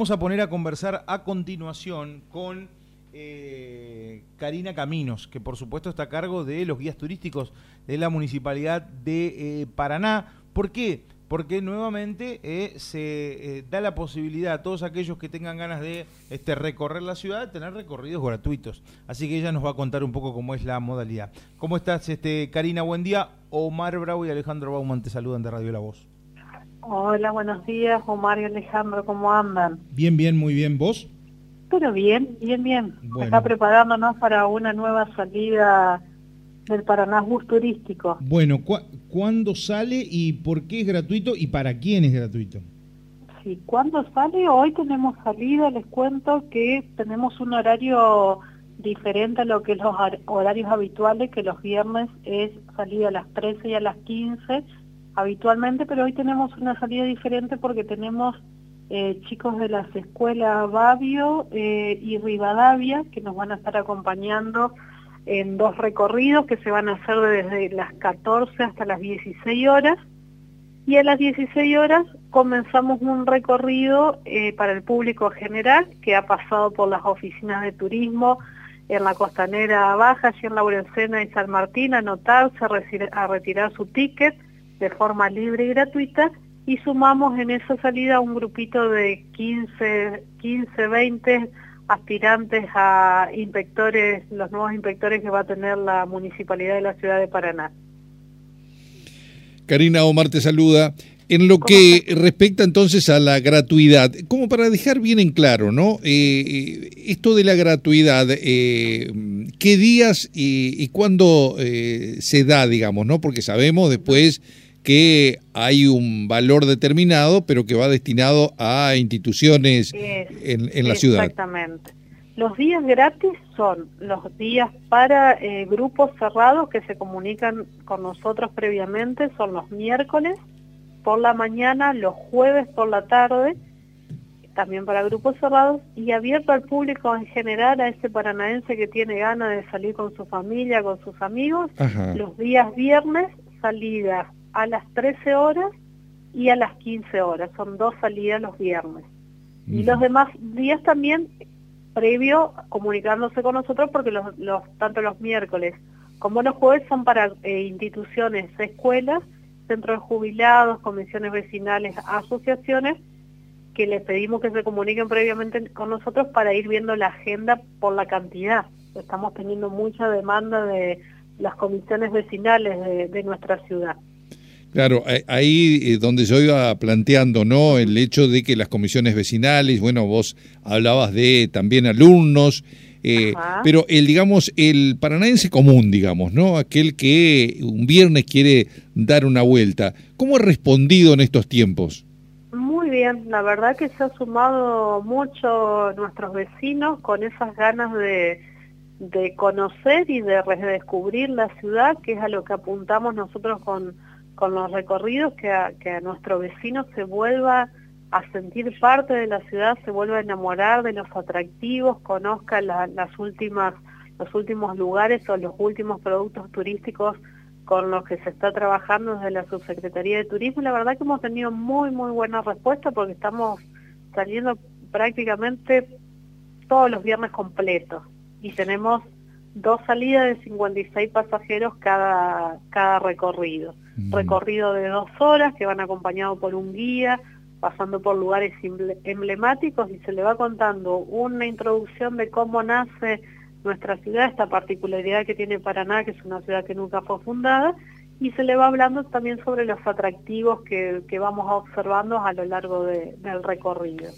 Vamos a poner a conversar a continuación con eh, Karina Caminos, que por supuesto está a cargo de los guías turísticos de la Municipalidad de eh, Paraná. ¿Por qué? Porque nuevamente eh, se da la posibilidad a todos aquellos que tengan ganas de este, recorrer la ciudad de tener recorridos gratuitos. Así que ella nos va a contar un poco cómo es la modalidad. ¿Cómo estás, este, Karina? Buen día. Omar Bravo y Alejandro Bauman te saludan de Radio La Voz. Hola, buenos días, Omar y Alejandro, ¿cómo andan? Bien, bien, muy bien. ¿Vos? Pero bien, bien, bien. Está preparándonos para una nueva salida del Paraná Bus Turístico. Bueno, ¿cuándo sale y por qué es gratuito y para quién es gratuito? Sí, ¿cuándo sale? Hoy tenemos salida, les cuento que tenemos un horario diferente a lo que los horarios habituales, que los viernes es salida a las 13 y a las 15 habitualmente, pero hoy tenemos una salida diferente porque tenemos eh, chicos de las escuelas Babio eh, y Rivadavia que nos van a estar acompañando en dos recorridos que se van a hacer desde las 14 hasta las 16 horas. Y a las 16 horas comenzamos un recorrido eh, para el público general que ha pasado por las oficinas de turismo en la Costanera Baja, allí en Laurencena y San Martín, a anotarse, a retirar su ticket de forma libre y gratuita y sumamos en esa salida un grupito de 15, 15, 20 aspirantes a inspectores, los nuevos inspectores que va a tener la Municipalidad de la Ciudad de Paraná. Karina Omar te saluda. En lo que respecta entonces a la gratuidad, como para dejar bien en claro, ¿no? Eh, esto de la gratuidad, eh, ¿qué días y, y cuándo eh, se da, digamos, ¿no? Porque sabemos después que hay un valor determinado, pero que va destinado a instituciones en, la ciudad. Exactamente. Los días gratis son los días para eh, grupos cerrados que se comunican con nosotros previamente, son los miércoles por la mañana, los jueves por la tarde, también para grupos cerrados, y abierto al público en general, a ese paranaense que tiene ganas de salir con su familia, con sus amigos, los días viernes, salidas a las 13 horas y a las 15 horas. Son dos salidas los viernes. Y los demás días también previo comunicándose con nosotros porque los, los tanto los miércoles como los jueves son para eh, instituciones, escuelas, centros de jubilados, comisiones vecinales, asociaciones, que les pedimos que se comuniquen previamente con nosotros para ir viendo la agenda por la cantidad. Estamos teniendo mucha demanda de las comisiones vecinales de nuestra ciudad. Claro, ahí eh, donde yo iba planteando, ¿no? El hecho de que las comisiones vecinales, bueno, vos hablabas de también alumnos, eh, pero el, digamos, el paranaense común, digamos, ¿no? Aquel que un viernes quiere dar una vuelta. ¿Cómo ha respondido en estos tiempos? Muy bien, la verdad que se ha sumado mucho nuestros vecinos con esas ganas de, de conocer y de redescubrir la ciudad, que es a lo que apuntamos nosotros con con los recorridos que a, que nuestro vecino se vuelva a sentir parte de la ciudad, se vuelva a enamorar de los atractivos, conozca las últimas, los últimos lugares o los últimos productos turísticos con los que se está trabajando desde la Subsecretaría de Turismo. La verdad que hemos tenido muy, muy buena respuesta porque estamos saliendo prácticamente todos los viernes completos y tenemos dos salidas de 56 pasajeros cada, cada recorrido. Mm. Recorrido de dos horas que van acompañados por un guía, pasando por lugares emblemáticos y se le va contando una introducción de cómo nace nuestra ciudad, esta particularidad que tiene Paraná, que es una ciudad que nunca fue fundada, y se le va hablando también sobre los atractivos que, que vamos observando a lo largo del recorrido.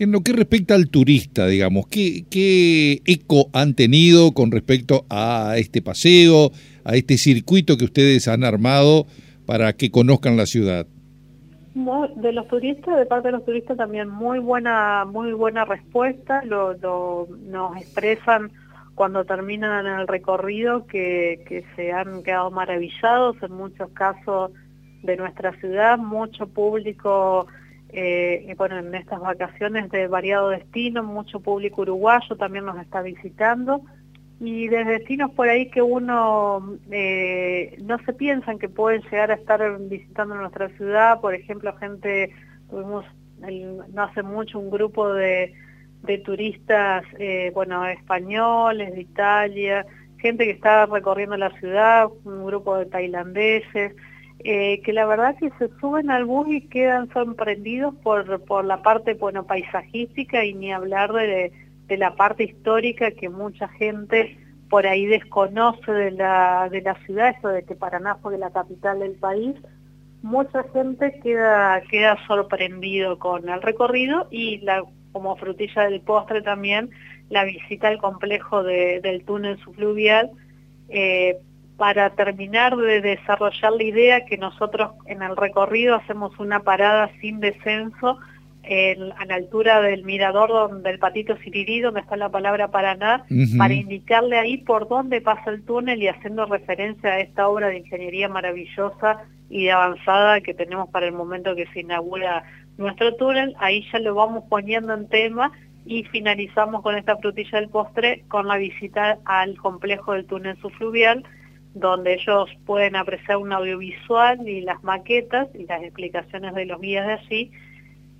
En lo que respecta al turista, digamos, ¿qué, ¿qué eco han tenido con respecto a este paseo, a este circuito que ustedes han armado para que conozcan la ciudad? De los turistas, de parte de los turistas también muy buena, muy buena respuesta, lo, nos expresan cuando terminan el recorrido que, que se han quedado maravillados en muchos casos de nuestra ciudad, mucho público, eh, bueno, en estas vacaciones de variado destino, mucho público uruguayo también nos está visitando. Y de destinos por ahí que uno eh, no se piensan que pueden llegar a estar visitando nuestra ciudad, por ejemplo, gente, tuvimos no hace mucho un grupo de, de turistas, eh, bueno, españoles, de Italia, gente que está recorriendo la ciudad, un grupo de tailandeses, eh, que la verdad que se suben al bus y quedan sorprendidos por, por la parte bueno paisajística y ni hablar de, de la parte histórica que mucha gente por ahí desconoce de la, de la ciudad, eso de que Paraná fue la capital del país, mucha gente queda, queda sorprendido con el recorrido y la, como frutilla del postre también la visita al complejo del túnel subfluvial eh, para terminar de desarrollar la idea que nosotros en el recorrido hacemos una parada sin descenso a la altura del mirador donde el patito Sirirí, donde está la palabra Paraná, para indicarle ahí por dónde pasa el túnel y haciendo referencia a esta obra de ingeniería maravillosa y de avanzada que tenemos para el momento que se inaugura nuestro túnel, ahí ya lo vamos poniendo en tema y finalizamos con esta frutilla del postre con la visita al complejo del túnel subfluvial, donde ellos pueden apreciar un audiovisual y las maquetas y las explicaciones de los guías de allí,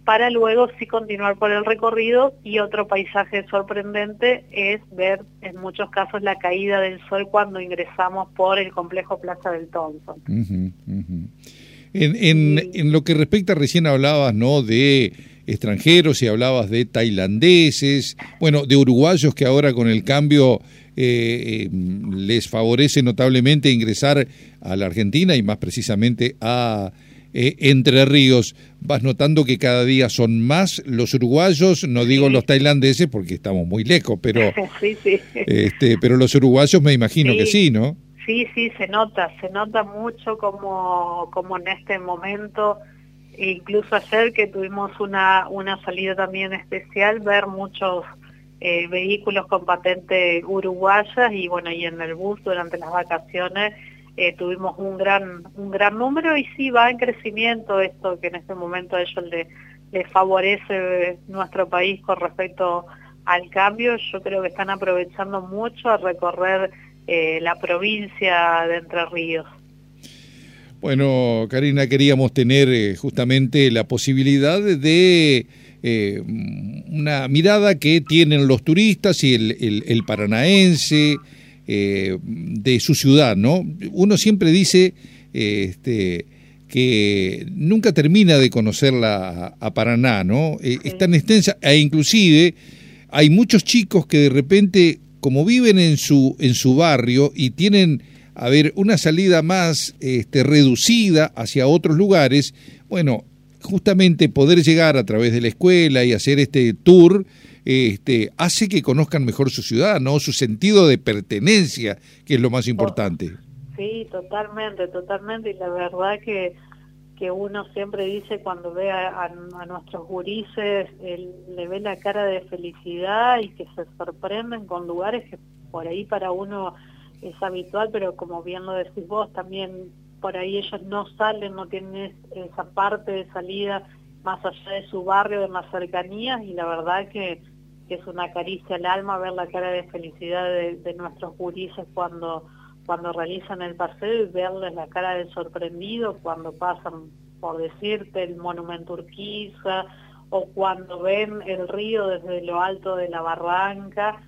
para luego sí continuar por el recorrido y otro paisaje sorprendente es ver en muchos casos la caída del sol cuando ingresamos por el complejo Plaza del Thompson. En, lo que respecta, recién hablabas ¿no? de extranjeros y hablabas de tailandeses, bueno, de uruguayos que ahora con el cambio eh, eh, les favorece notablemente ingresar a la Argentina y más precisamente a eh, Entre Ríos. Vas notando que cada día son más los uruguayos, no digo los tailandeses porque estamos muy lejos, pero, Este, pero los uruguayos me imagino que sí, ¿no? Sí, sí, se nota, se nota mucho como, como en este momento, incluso ayer que tuvimos una, una salida también especial, ver muchos eh, vehículos con patente uruguayas y bueno, y en el bus durante las vacaciones eh, tuvimos un gran, un gran número y sí va en crecimiento esto que en este momento a ellos les le favorece nuestro país con respecto al cambio. Yo creo que están aprovechando mucho a recorrer eh, la provincia de Entre Ríos. Bueno, Karina, queríamos tener eh, justamente la posibilidad de una mirada que tienen los turistas y el, el paranaense, eh, de su ciudad, ¿no? Uno siempre dice este, que nunca termina de conocerla a, Paraná, ¿no? Eh, es tan extensa e inclusive hay muchos chicos que de repente, como viven en su, en su barrio y tienen, a ver, una salida más este, reducida hacia otros lugares, bueno, justamente poder llegar a través de la escuela y hacer este tour este, hace que conozcan mejor su ciudad, ¿no? Su sentido de pertenencia, que es lo más importante. Sí, totalmente, totalmente. Y la verdad que, que uno siempre dice cuando ve a, nuestros gurises, le ve la cara de felicidad y que se sorprenden con lugares que por ahí para uno es habitual, pero como bien lo decís vos, también por ahí ellos no salen, no tienen esa parte de salida más allá de su barrio, de más cercanías, y la verdad que, es una caricia al alma ver la cara de felicidad de, nuestros gurises cuando, cuando realizan el paseo y verles la cara de sorprendido cuando pasan, por decirte, el monumento Urquiza, o cuando ven el río desde lo alto de la barranca,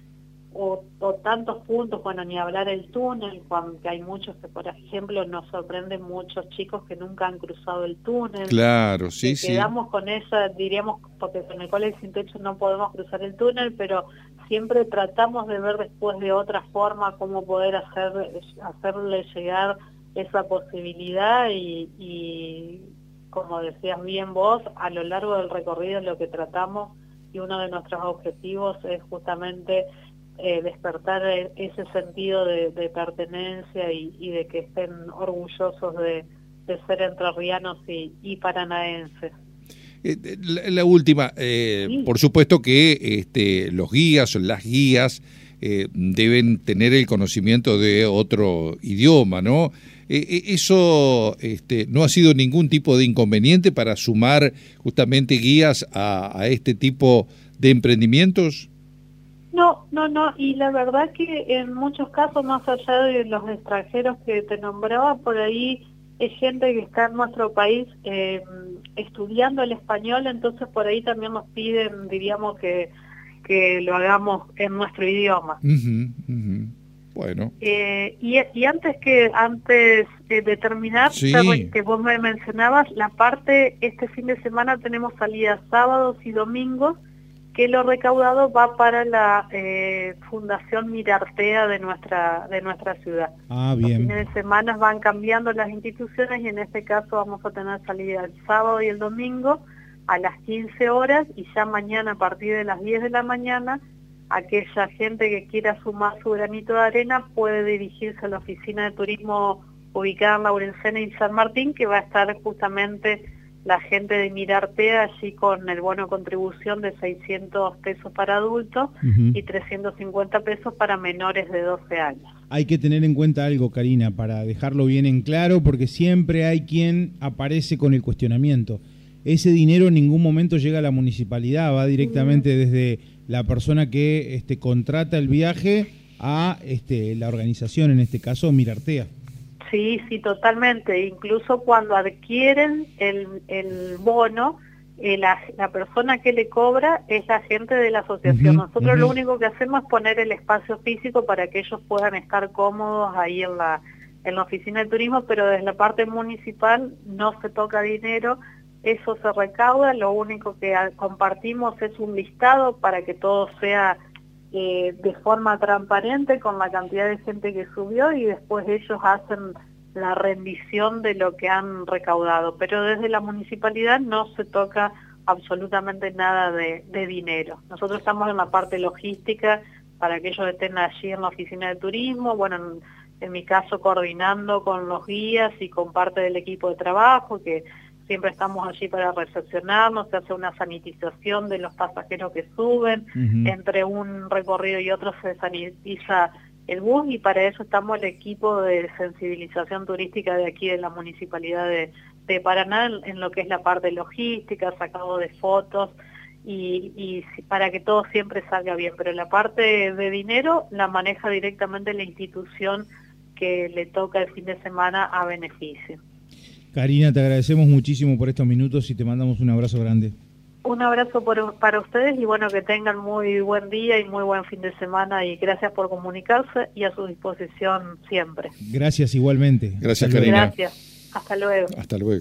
o, tantos puntos, bueno, ni hablar el túnel, cuando hay muchos que, por ejemplo, nos sorprenden muchos chicos que nunca han cruzado el túnel. Claro, sí, sí. Quedamos con esa, diríamos, porque con el colegio sin techo no podemos cruzar el túnel, pero siempre tratamos de ver después de otra forma cómo poder hacer, hacerle llegar esa posibilidad y, y como decías bien vos, a lo largo del recorrido lo que tratamos y uno de nuestros objetivos es justamente eh, despertar e-, ese sentido de, pertenencia y, de que estén orgullosos de, ser entrerrianos y, y paranaenses. Eh, la, última, eh, por supuesto que este, los guías o las guías deben tener el conocimiento de otro idioma, ¿no? ¿Eso este, no ha sido ningún tipo de inconveniente para sumar justamente guías a, a este tipo de emprendimientos? No, no, no, y la verdad que en muchos casos, más allá de los extranjeros que te nombraba, por ahí es gente que está en nuestro país eh, estudiando el español, entonces por ahí también nos piden, diríamos, que, que lo hagamos en nuestro idioma. Bueno. Eh, y, antes que antes de terminar, que vos me mencionabas, la parte, este fin de semana tenemos salidas sábados y domingos, que lo recaudado va para la eh, Fundación Mirartea de nuestra de nuestra ciudad. Ah, bien. Los fines de semana van cambiando las instituciones y en este caso vamos a tener salida el sábado y el domingo a las 15 horas y ya mañana a partir de las 10 de la mañana aquella gente que quiera sumar su granito de arena puede dirigirse a la oficina de turismo ubicada en Laurencena y San Martín que va a estar justamente la gente de Mirarte allí con el bono contribución de 600 pesos para adultos y 350 pesos para menores de 12 años. Hay que tener en cuenta algo, Karina, para dejarlo bien en claro, porque siempre hay quien aparece con el cuestionamiento. Ese dinero en ningún momento llega a la municipalidad, va directamente desde la persona que este, contrata el viaje a este, la organización, en este caso Mirartea. Sí, sí, totalmente. Incluso cuando adquieren el, el bono, eh, la, persona que le cobra es la gente de la asociación. Nosotros lo único que hacemos es poner el espacio físico para que ellos puedan estar cómodos ahí en la, en la oficina de turismo, pero desde la parte municipal no se toca dinero, eso se recauda, lo único que compartimos es un listado para que todo sea eh, de forma transparente con la cantidad de gente que subió y después ellos hacen la rendición de lo que han recaudado. Pero desde la municipalidad no se toca absolutamente nada de, dinero. Nosotros estamos en la parte logística para que ellos estén allí en la oficina de turismo, bueno, en, en mi caso coordinando con los guías y con parte del equipo de trabajo que siempre estamos allí para recepcionarnos, se hace una sanitización de los pasajeros que suben, entre un recorrido y otro se sanitiza el bus y para eso estamos el equipo de sensibilización turística de aquí de la Municipalidad de, Paraná en, lo que es la parte logística, sacado de fotos y, y para que todo siempre salga bien, pero la parte de dinero la maneja directamente la institución que le toca el fin de semana a beneficio. Karina, te agradecemos muchísimo por estos minutos y te mandamos un abrazo grande. Un abrazo para ustedes y bueno, que tengan muy buen día y muy buen fin de semana y gracias por comunicarse y a su disposición siempre. Gracias igualmente. Gracias, Karina. Gracias. Hasta luego. Hasta luego.